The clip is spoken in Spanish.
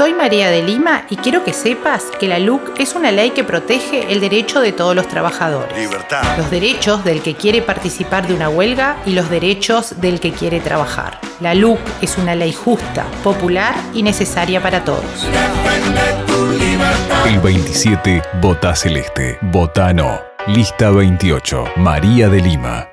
Soy María de Lima y quiero que sepas que la LUC es una ley que protege el derecho de todos los trabajadores. Libertad. Los derechos del que quiere participar de una huelga y los derechos del que quiere trabajar. La LUC es una ley justa, popular y necesaria para todos. El 27, vota celeste. Vota no. Lista 28. María de Lima.